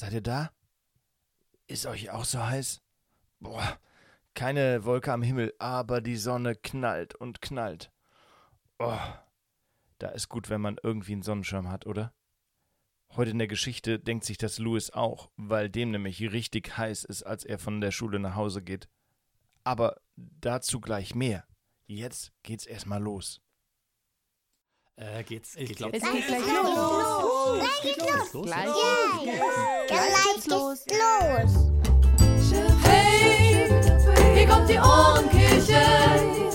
Seid ihr da? Ist euch auch so heiß? Boah, keine Wolke am Himmel, aber die Sonne knallt und knallt. Oh, da ist gut, wenn man irgendwie einen Sonnenschirm hat, oder? Heute in der Geschichte denkt sich das Louis auch, weil dem nämlich richtig heiß ist, als er von der Schule nach Hause geht. Aber dazu gleich mehr. Jetzt geht's erstmal los. Äh, geht's? Ich geht's glaub- jetzt? Es geht gleich los. los. Gleich geht's los. los. Gleich. Gleich geht's los. Hey, hier kommt die Ohrenkirche.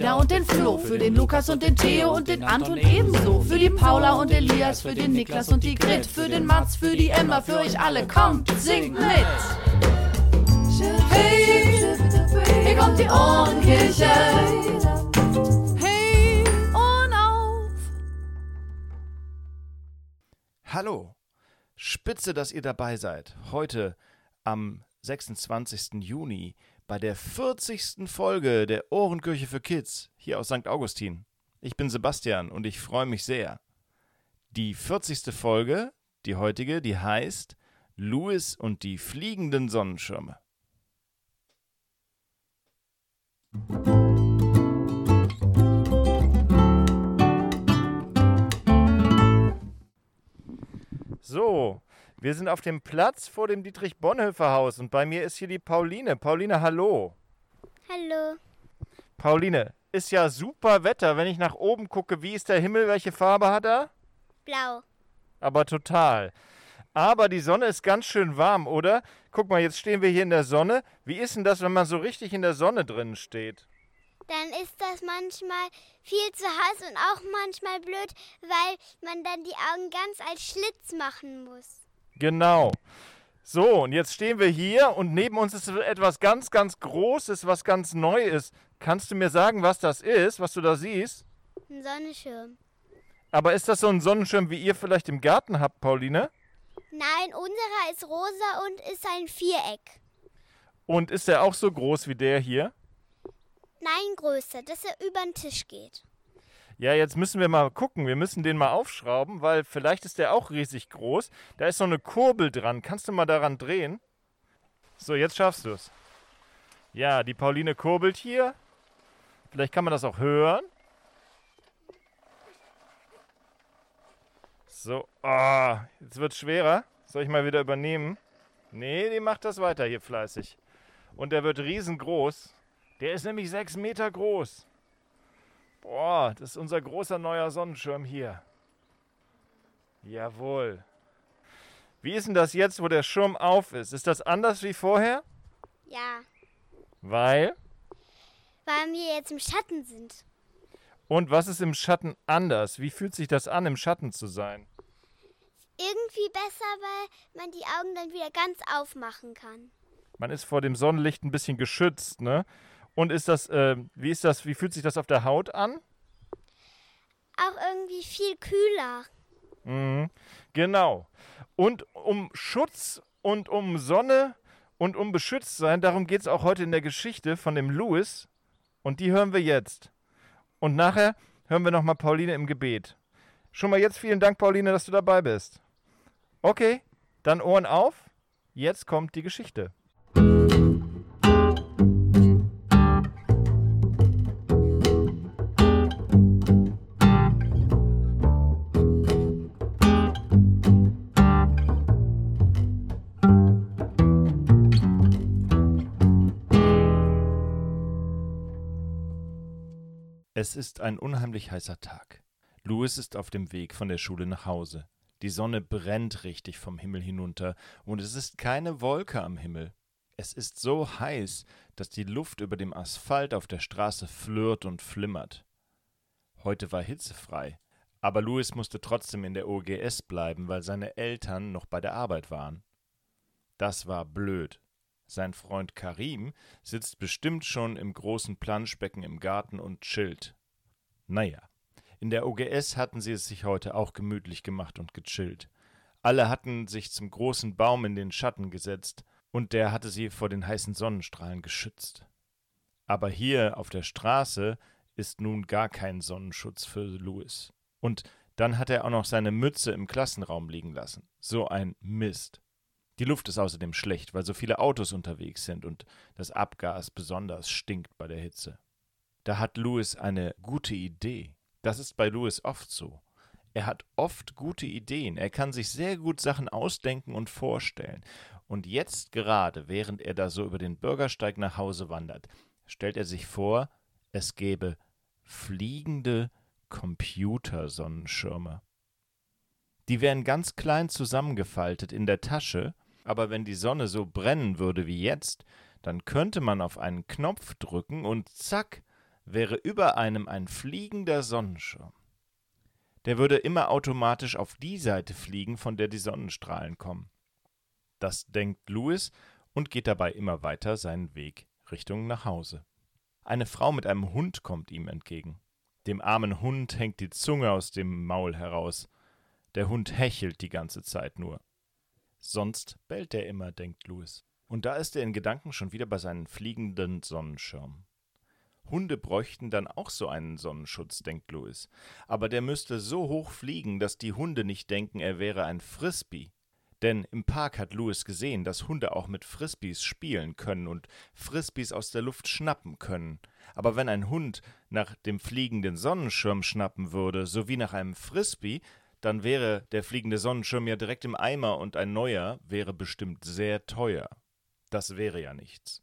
Ida und den Flo. Für den Lukas und den Theo und den Anton ebenso. Für die Paula und Elias, für den Niklas und die Grit. Für den Mats, für die Emma, für euch alle. Kommt, singt mit. Hey, hier kommt die Ohrenkirche. Hey, Ohren auf. Hallo! Spitze, dass ihr dabei seid. Heute am 26. Juni bei der 40. Folge der Ohrenkirche für Kids hier aus St. Augustin. Ich bin Sebastian und ich freue mich sehr. Die 40. Folge, die heutige, die heißt Louis und die fliegenden Sonnenschirme. So, wir sind auf dem Platz vor dem Dietrich-Bonhoeffer-Haus und bei mir ist hier die Pauline. Pauline, hallo. Hallo. Pauline, ist ja super Wetter. Wenn ich nach oben gucke, wie ist der Himmel? Welche Farbe hat er? Blau. Aber total. Aber die Sonne ist ganz schön warm, oder? Guck mal, jetzt stehen wir hier in der Sonne. Wie ist denn das, wenn man so richtig in der Sonne drin steht? Dann ist das manchmal viel zu heiß und auch manchmal blöd, weil man dann die Augen ganz als Schlitz machen muss. Genau. So, und jetzt stehen wir hier und neben uns ist etwas ganz, ganz Großes, was ganz neu ist. Kannst du mir sagen, was das ist, was du da siehst? Ein Sonnenschirm. Aber ist das so ein Sonnenschirm, wie ihr vielleicht im Garten habt, Pauline? Nein, unserer ist rosa und ist ein Viereck. Und ist der auch so groß wie der hier? Nein, größer, dass er über den Tisch geht. Ja, jetzt müssen wir mal gucken. Wir müssen den mal aufschrauben, weil vielleicht ist der auch riesig groß. Da ist so eine Kurbel dran. Kannst du mal daran drehen? So, jetzt schaffst du es. Ja, die Pauline kurbelt hier. Vielleicht kann man das auch hören. So, ah, jetzt wird schwerer. Soll ich mal wieder übernehmen? Nee, die macht das weiter hier fleißig. Und der wird riesengroß. Der ist nämlich sechs Meter groß. Boah, das ist unser großer neuer Sonnenschirm hier. Jawohl. Wie ist denn das jetzt, wo der Schirm auf ist? Ist das anders wie vorher? Ja, Weil? weil wir jetzt im Schatten sind. Und was ist im Schatten anders? Wie fühlt sich das an, im Schatten zu sein? Irgendwie besser, weil man die Augen dann wieder ganz aufmachen kann. Man ist vor dem Sonnenlicht ein bisschen geschützt, ne? Und ist das, äh, wie ist das, wie fühlt sich das auf der Haut an? Auch irgendwie viel kühler. Mhm. Genau. Und um Schutz und um Sonne und um beschützt sein, darum geht es auch heute in der Geschichte von dem Louis. Und die hören wir jetzt. Und nachher hören wir nochmal Pauline im Gebet. Schon mal jetzt vielen Dank, Pauline, dass du dabei bist. Okay, dann Ohren auf. Jetzt kommt die Geschichte. Es ist ein unheimlich heißer Tag. Louis ist auf dem Weg von der Schule nach Hause. Die Sonne brennt richtig vom Himmel hinunter und es ist keine Wolke am Himmel. Es ist so heiß, dass die Luft über dem Asphalt auf der Straße flirrt und flimmert. Heute war hitzefrei, aber Louis musste trotzdem in der OGS bleiben, weil seine Eltern noch bei der Arbeit waren. Das war blöd. Sein Freund Karim sitzt bestimmt schon im großen Planschbecken im Garten und chillt. Naja, in der OGS hatten sie es sich heute auch gemütlich gemacht und gechillt. Alle hatten sich zum großen Baum in den Schatten gesetzt, und der hatte sie vor den heißen Sonnenstrahlen geschützt. Aber hier auf der Straße ist nun gar kein Sonnenschutz für Louis. Und dann hat er auch noch seine Mütze im Klassenraum liegen lassen. So ein Mist. Die Luft ist außerdem schlecht, weil so viele Autos unterwegs sind und das Abgas besonders stinkt bei der Hitze. Da hat Louis eine gute Idee. Das ist bei Louis oft so. Er hat oft gute Ideen. Er kann sich sehr gut Sachen ausdenken und vorstellen. Und jetzt gerade, während er da so über den Bürgersteig nach Hause wandert, stellt er sich vor, es gäbe fliegende Computersonnenschirme. Die wären ganz klein zusammengefaltet in der Tasche, aber wenn die Sonne so brennen würde wie jetzt, dann könnte man auf einen Knopf drücken und zack, wäre über einem ein fliegender Sonnenschirm. Der würde immer automatisch auf die Seite fliegen, von der die Sonnenstrahlen kommen. Das denkt Louis und geht dabei immer weiter seinen Weg Richtung nach Hause. Eine Frau mit einem Hund kommt ihm entgegen. Dem armen Hund hängt die Zunge aus dem Maul heraus. Der Hund hechelt die ganze Zeit nur. Sonst bellt er immer, denkt Louis. Und da ist er in Gedanken schon wieder bei seinen fliegenden Sonnenschirmen. Hunde bräuchten dann auch so einen Sonnenschutz, denkt Louis. Aber der müsste so hoch fliegen, dass die Hunde nicht denken, er wäre ein Frisbee. Denn im Park hat Louis gesehen, dass Hunde auch mit Frisbees spielen können und Frisbees aus der Luft schnappen können. Aber wenn ein Hund nach dem fliegenden Sonnenschirm schnappen würde, sowie nach einem Frisbee, dann wäre der fliegende Sonnenschirm ja direkt im Eimer und ein neuer wäre bestimmt sehr teuer. Das wäre ja nichts.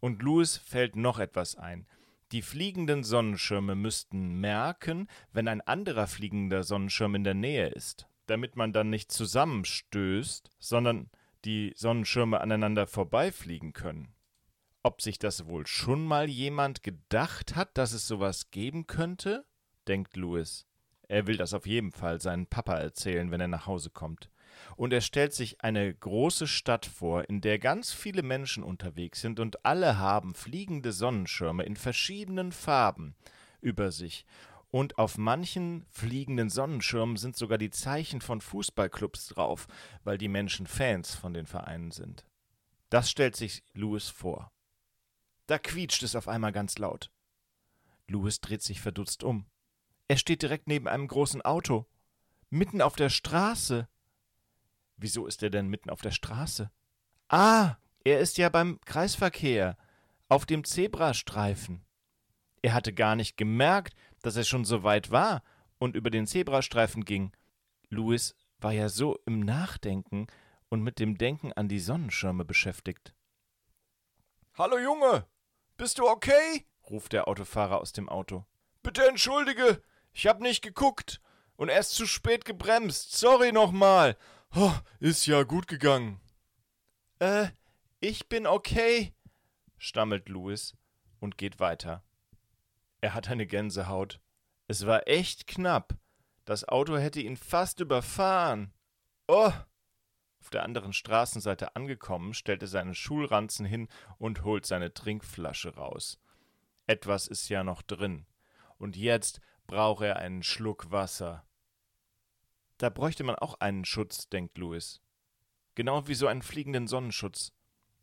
Und Louis fällt noch etwas ein. Die fliegenden Sonnenschirme müssten merken, wenn ein anderer fliegender Sonnenschirm in der Nähe ist damit man dann nicht zusammenstößt, sondern die Sonnenschirme aneinander vorbeifliegen können. Ob sich das wohl schon mal jemand gedacht hat, dass es sowas geben könnte? denkt Louis. Er will das auf jeden Fall seinen Papa erzählen, wenn er nach Hause kommt. Und er stellt sich eine große Stadt vor, in der ganz viele Menschen unterwegs sind und alle haben fliegende Sonnenschirme in verschiedenen Farben über sich und auf manchen fliegenden Sonnenschirmen sind sogar die Zeichen von Fußballclubs drauf, weil die Menschen Fans von den Vereinen sind. Das stellt sich Louis vor. Da quietscht es auf einmal ganz laut. Louis dreht sich verdutzt um. Er steht direkt neben einem großen Auto. Mitten auf der Straße. Wieso ist er denn mitten auf der Straße? Ah, er ist ja beim Kreisverkehr, auf dem Zebrastreifen. Er hatte gar nicht gemerkt, dass er schon so weit war und über den Zebrastreifen ging. Louis war ja so im Nachdenken und mit dem Denken an die Sonnenschirme beschäftigt. Hallo Junge, bist du okay? ruft der Autofahrer aus dem Auto. Bitte entschuldige, ich hab nicht geguckt und erst zu spät gebremst. Sorry nochmal. Oh, ist ja gut gegangen. Äh, ich bin okay, stammelt Louis und geht weiter. Er hat eine Gänsehaut. Es war echt knapp. Das Auto hätte ihn fast überfahren. Oh! Auf der anderen Straßenseite angekommen, stellt er seinen Schulranzen hin und holt seine Trinkflasche raus. Etwas ist ja noch drin. Und jetzt braucht er einen Schluck Wasser. Da bräuchte man auch einen Schutz, denkt Louis. Genau wie so einen fliegenden Sonnenschutz.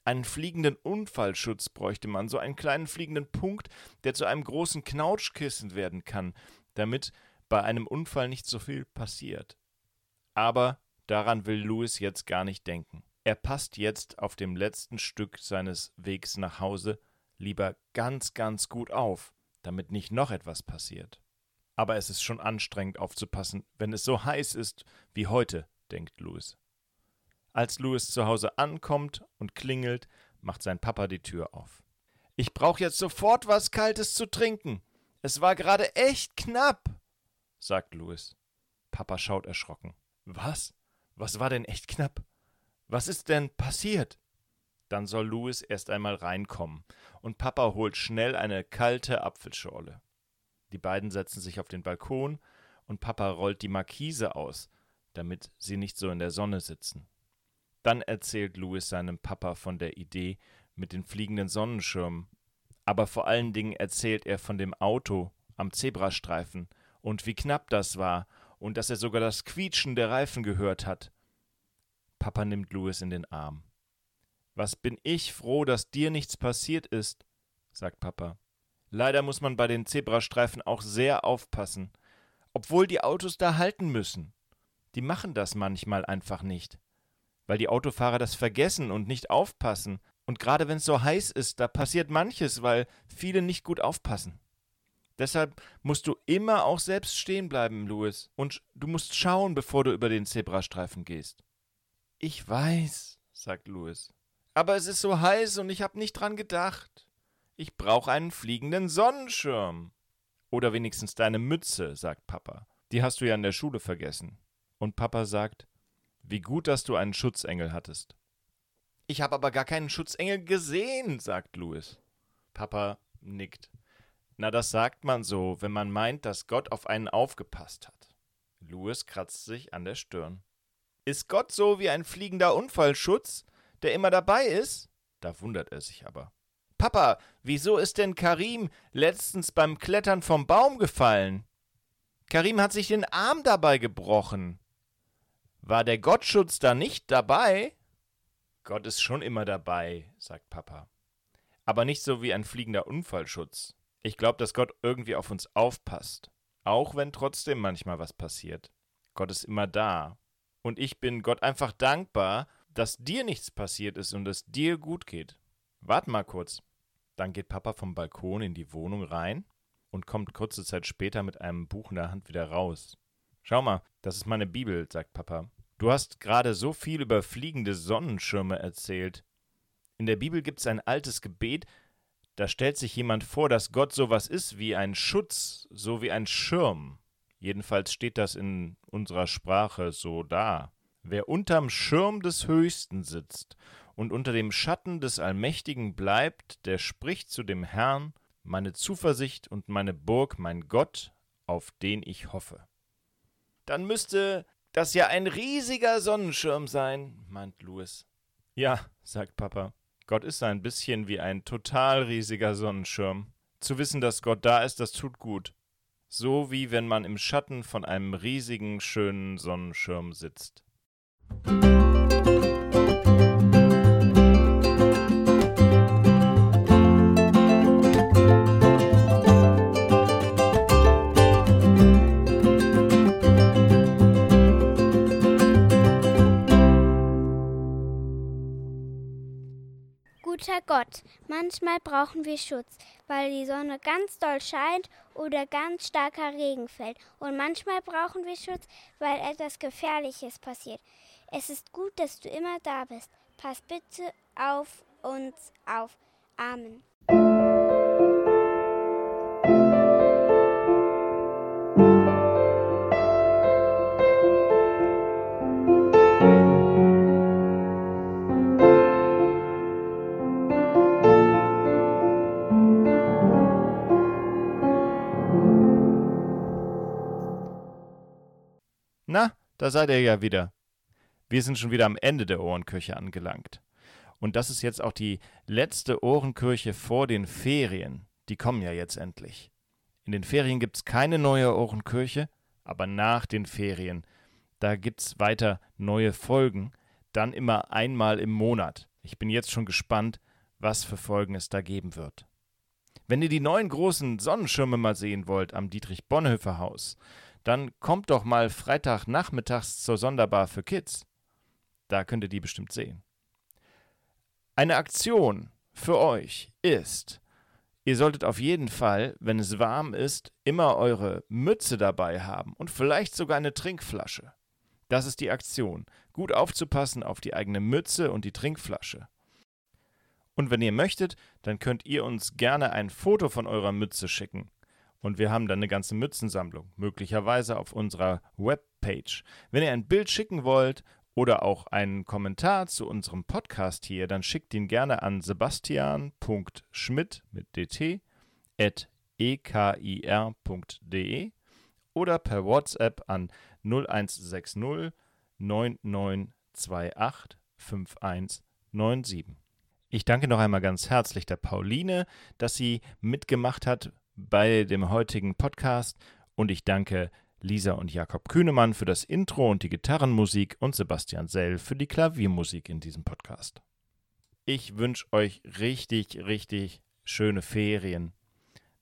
Einen fliegenden Unfallschutz bräuchte man, so einen kleinen fliegenden Punkt, der zu einem großen Knautschkissen werden kann, damit bei einem Unfall nicht so viel passiert. Aber daran will Louis jetzt gar nicht denken. Er passt jetzt auf dem letzten Stück seines Wegs nach Hause lieber ganz, ganz gut auf, damit nicht noch etwas passiert. Aber es ist schon anstrengend aufzupassen, wenn es so heiß ist wie heute, denkt Louis. Als Louis zu Hause ankommt und klingelt, macht sein Papa die Tür auf. Ich brauche jetzt sofort was Kaltes zu trinken. Es war gerade echt knapp, sagt Louis. Papa schaut erschrocken. Was? Was war denn echt knapp? Was ist denn passiert? Dann soll Louis erst einmal reinkommen, und Papa holt schnell eine kalte Apfelschorle. Die beiden setzen sich auf den Balkon, und Papa rollt die Markise aus, damit sie nicht so in der Sonne sitzen. Dann erzählt Louis seinem Papa von der Idee mit den fliegenden Sonnenschirmen. Aber vor allen Dingen erzählt er von dem Auto am Zebrastreifen und wie knapp das war und dass er sogar das Quietschen der Reifen gehört hat. Papa nimmt Louis in den Arm. Was bin ich froh, dass dir nichts passiert ist, sagt Papa. Leider muss man bei den Zebrastreifen auch sehr aufpassen, obwohl die Autos da halten müssen. Die machen das manchmal einfach nicht, weil die Autofahrer das vergessen und nicht aufpassen. Und gerade wenn es so heiß ist, da passiert manches, weil viele nicht gut aufpassen. Deshalb musst du immer auch selbst stehen bleiben, Louis, und du musst schauen, bevor du über den Zebrastreifen gehst. Ich weiß, sagt Louis. Aber es ist so heiß und ich hab nicht dran gedacht. Ich brauche einen fliegenden Sonnenschirm. Oder wenigstens deine Mütze, sagt Papa. Die hast du ja in der Schule vergessen. Und Papa sagt, wie gut, dass du einen Schutzengel hattest. Ich habe aber gar keinen Schutzengel gesehen, sagt Louis. Papa nickt. Na, das sagt man so, wenn man meint, dass Gott auf einen aufgepasst hat. Louis kratzt sich an der Stirn. Ist Gott so wie ein fliegender Unfallschutz, der immer dabei ist? Da wundert er sich aber. Papa, wieso ist denn Karim letztens beim Klettern vom Baum gefallen? Karim hat sich den Arm dabei gebrochen. War der Gottschutz da nicht dabei? Gott ist schon immer dabei, sagt Papa. Aber nicht so wie ein fliegender Unfallschutz. Ich glaube, dass Gott irgendwie auf uns aufpasst. Auch wenn trotzdem manchmal was passiert. Gott ist immer da. Und ich bin Gott einfach dankbar, dass dir nichts passiert ist und es dir gut geht. Wart mal kurz. Dann geht Papa vom Balkon in die Wohnung rein und kommt kurze Zeit später mit einem Buch in der Hand wieder raus. Schau mal, das ist meine Bibel, sagt Papa. Du hast gerade so viel über fliegende Sonnenschirme erzählt. In der Bibel gibt es ein altes Gebet, da stellt sich jemand vor, dass Gott sowas ist wie ein Schutz, so wie ein Schirm. Jedenfalls steht das in unserer Sprache so da. Wer unterm Schirm des Höchsten sitzt und unter dem Schatten des Allmächtigen bleibt, der spricht zu dem Herrn, meine Zuversicht und meine Burg, mein Gott, auf den ich hoffe. Dann müsste das ja ein riesiger Sonnenschirm sein, meint Louis. Ja, sagt Papa. Gott ist ein bisschen wie ein total riesiger Sonnenschirm. Zu wissen, dass Gott da ist, das tut gut. So wie wenn man im Schatten von einem riesigen, schönen Sonnenschirm sitzt. Guter Gott, manchmal brauchen wir Schutz, weil die Sonne ganz doll scheint oder ganz starker Regen fällt. Und manchmal brauchen wir Schutz, weil etwas Gefährliches passiert. Es ist gut, dass du immer da bist. Pass bitte auf uns auf. Amen. Da seid ihr ja wieder. Wir sind schon wieder am Ende der Ohrenkirche angelangt. Und das ist jetzt auch die letzte Ohrenkirche vor den Ferien. Die kommen ja jetzt endlich. In den Ferien gibt es keine neue Ohrenkirche, aber nach den Ferien, da gibt es weiter neue Folgen, dann immer einmal im Monat. Ich bin jetzt schon gespannt, was für Folgen es da geben wird. Wenn ihr die neuen großen Sonnenschirme mal sehen wollt am Dietrich-Bonhoeffer-Haus, dann kommt doch mal Freitagnachmittags zur Sonderbar für Kids. Da könnt ihr die bestimmt sehen. Eine Aktion für euch ist, ihr solltet auf jeden Fall, wenn es warm ist, immer eure Mütze dabei haben und vielleicht sogar eine Trinkflasche. Das ist die Aktion. Gut aufzupassen auf die eigene Mütze und die Trinkflasche. Und wenn ihr möchtet, dann könnt ihr uns gerne ein Foto von eurer Mütze schicken. Und wir haben dann eine ganze Mützensammlung, möglicherweise auf unserer Webpage. Wenn ihr ein Bild schicken wollt oder auch einen Kommentar zu unserem Podcast hier, dann schickt ihn gerne an sebastian.schmidt mit dt at ekir.de oder per WhatsApp an 0160 9928 5197. Ich danke noch einmal ganz herzlich der Pauline, dass sie mitgemacht hat bei dem heutigen Podcast und ich danke Lisa und Jakob Kühnemann für das Intro und die Gitarrenmusik und Sebastian Sell für die Klaviermusik in diesem Podcast. Ich wünsche euch richtig, richtig schöne Ferien,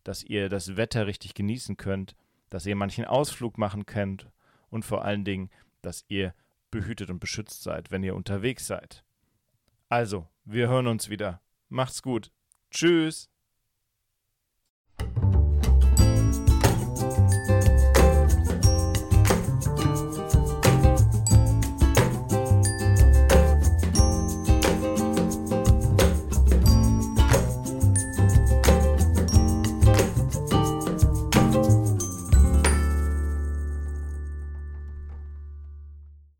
dass ihr das Wetter richtig genießen könnt, dass ihr manchen Ausflug machen könnt und vor allen Dingen, dass ihr behütet und beschützt seid, wenn ihr unterwegs seid. Also, wir hören uns wieder. Macht's gut. Tschüss. Thank you.